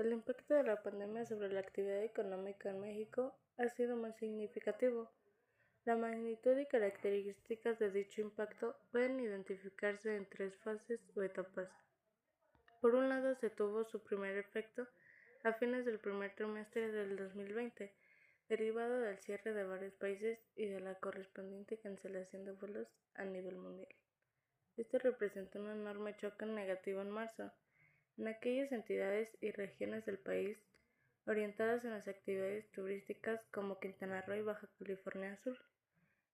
el impacto de la pandemia sobre la actividad económica en México ha sido muy significativo. La magnitud y características de dicho impacto pueden identificarse en tres fases o etapas. Por un lado, se tuvo su primer efecto a fines del primer trimestre del 2020, derivado del cierre de varios países y de la correspondiente cancelación de vuelos a nivel mundial. Esto representó un enorme choque negativo en marzo, en aquellas entidades y regiones del país orientadas en las actividades turísticas como Quintana Roo y Baja California Sur.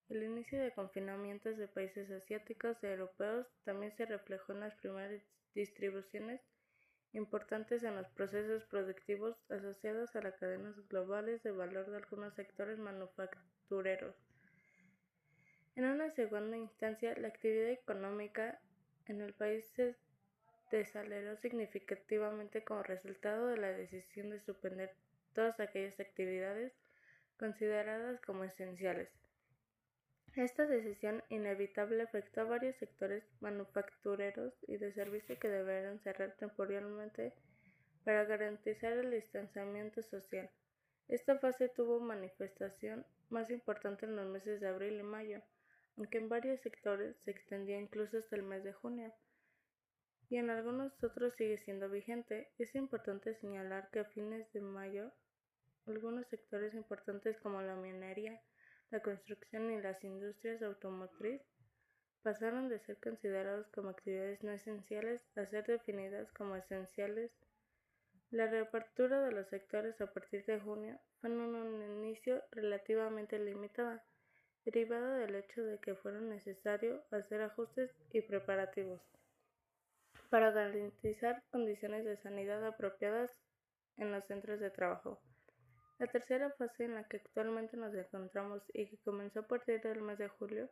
El inicio de confinamientos de países asiáticos y europeos también se reflejó en las primeras distribuciones importantes en los procesos productivos asociados a las cadenas globales de valor de algunos sectores manufactureros. En una segunda instancia, la actividad económica en el país se desaceleró significativamente como resultado de la decisión de suspender todas aquellas actividades consideradas como esenciales. Esta decisión inevitable afectó a varios sectores manufactureros y de servicio que deberán cerrar temporalmente para garantizar el distanciamiento social. Esta fase tuvo manifestación más importante en los meses de abril y mayo, aunque en varios sectores se extendía incluso hasta el mes de junio y en algunos otros sigue siendo vigente. Es importante señalar que a fines de mayo, algunos sectores importantes como la minería, la construcción y las industrias automotriz pasaron de ser considerados como actividades no esenciales a ser definidas como esenciales. La reapertura de los sectores a partir de junio fue en un inicio relativamente limitada, derivada del hecho de que fueron necesarios hacer ajustes y preparativos para garantizar condiciones de sanidad apropiadas en los centros de trabajo. La tercera fase en la que actualmente nos encontramos y que comenzó a partir del mes de julio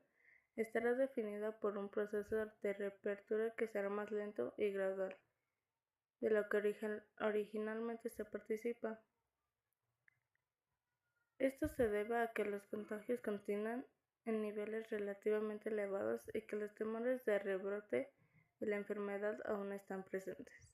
estará definida por un proceso de reapertura que será más lento y gradual de lo que originalmente se participa. Esto se debe a que los contagios continúan en niveles relativamente elevados y que los temores de rebrote la enfermedad aún están presentes.